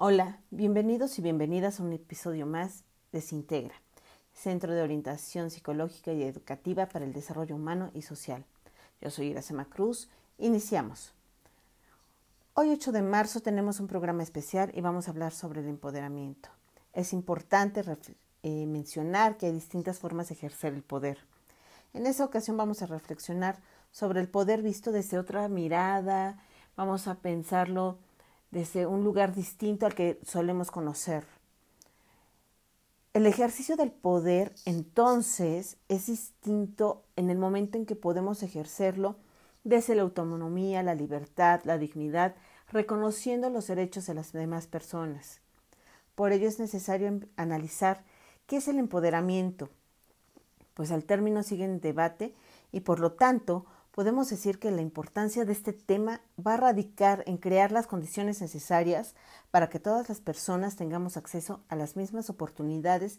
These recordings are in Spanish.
Hola, bienvenidos y bienvenidas a un episodio más de Sintegra, Centro de Orientación Psicológica y Educativa para el Desarrollo Humano y Social. Yo soy Iracema Cruz. Iniciamos. Hoy 8 de marzo tenemos un programa especial y vamos a hablar sobre el empoderamiento. Es importante eh, mencionar que hay distintas formas de ejercer el poder. En esta ocasión vamos a reflexionar sobre el poder visto desde otra mirada, vamos a pensarlo desde un lugar distinto al que solemos conocer. El ejercicio del poder entonces es distinto en el momento en que podemos ejercerlo desde la autonomía, la libertad, la dignidad, reconociendo los derechos de las demás personas. Por ello es necesario analizar qué es el empoderamiento, pues al término sigue en debate y por lo tanto podemos decir que la importancia de este tema va a radicar en crear las condiciones necesarias para que todas las personas tengamos acceso a las mismas oportunidades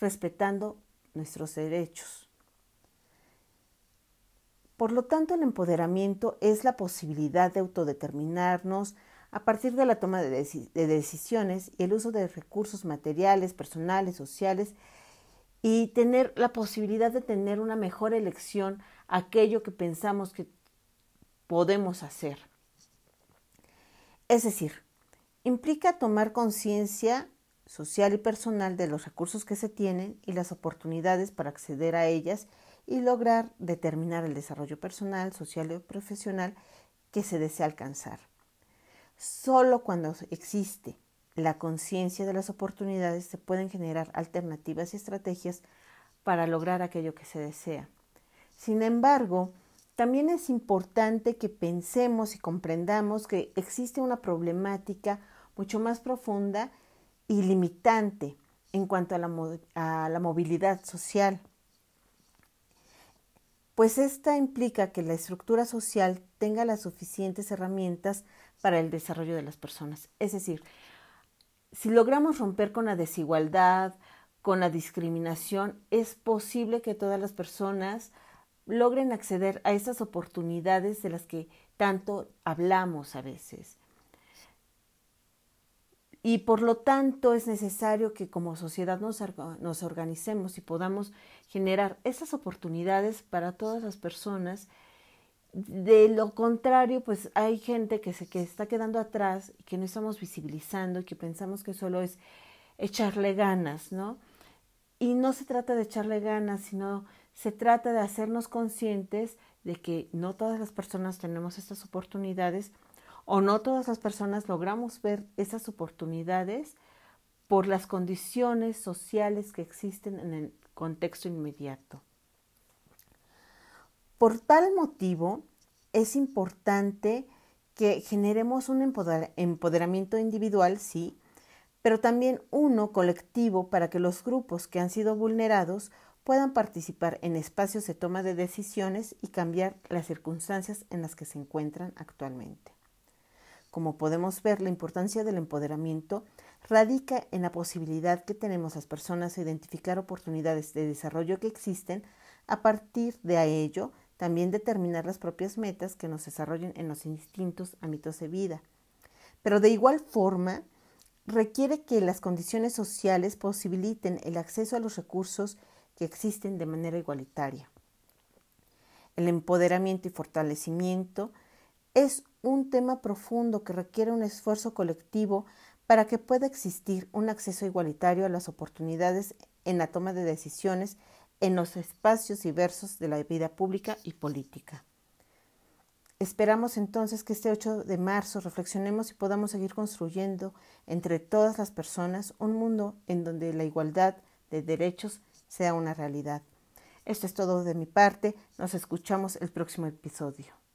respetando nuestros derechos. Por lo tanto, el empoderamiento es la posibilidad de autodeterminarnos a partir de la toma de, decisiones y el uso de recursos materiales, personales, sociales y tener la posibilidad de tener una mejor elección aquello que pensamos que podemos hacer. Es decir, implica tomar conciencia social y personal de los recursos que se tienen y las oportunidades para acceder a ellas y lograr determinar el desarrollo personal, social y profesional que se desea alcanzar. Solo cuando existe la conciencia de las oportunidades se pueden generar alternativas y estrategias para lograr aquello que se desea. Sin embargo, también es importante que pensemos y comprendamos que existe una problemática mucho más profunda y limitante en cuanto a la, movilidad social. Pues esta implica que la estructura social tenga las suficientes herramientas para el desarrollo de las personas. Es decir, si logramos romper con la desigualdad, con la discriminación, es posible que todas las personas logren acceder a esas oportunidades de las que tanto hablamos a veces. Y por lo tanto es necesario que como sociedad nos, organicemos y podamos generar esas oportunidades para todas las personas. De lo contrario, pues hay gente que se que está quedando atrás y que no estamos visibilizando y que pensamos que solo es echarle ganas, ¿no? Y no se trata de echarle ganas, sino se trata de hacernos conscientes de que no todas las personas tenemos estas oportunidades o no todas las personas logramos ver esas oportunidades por las condiciones sociales que existen en el contexto inmediato. Por tal motivo, es importante que generemos un empoderamiento individual, sí, pero también uno colectivo para que los grupos que han sido vulnerados puedan participar en espacios de toma de decisiones y cambiar las circunstancias en las que se encuentran actualmente. Como podemos ver, la importancia del empoderamiento radica en la posibilidad que tenemos las personas de identificar oportunidades de desarrollo que existen, a partir de ello también determinar las propias metas que nos desarrollen en los distintos ámbitos de vida. Pero de igual forma, requiere que las condiciones sociales posibiliten el acceso a los recursos que existen de manera igualitaria. El empoderamiento y fortalecimiento es un tema profundo que requiere un esfuerzo colectivo para que pueda existir un acceso igualitario a las oportunidades en la toma de decisiones en los espacios diversos de la vida pública y política. Esperamos entonces que este 8 de marzo reflexionemos y podamos seguir construyendo entre todas las personas un mundo en donde la igualdad de derechos sea una realidad. Esto es todo de mi parte. Nos escuchamos el próximo episodio.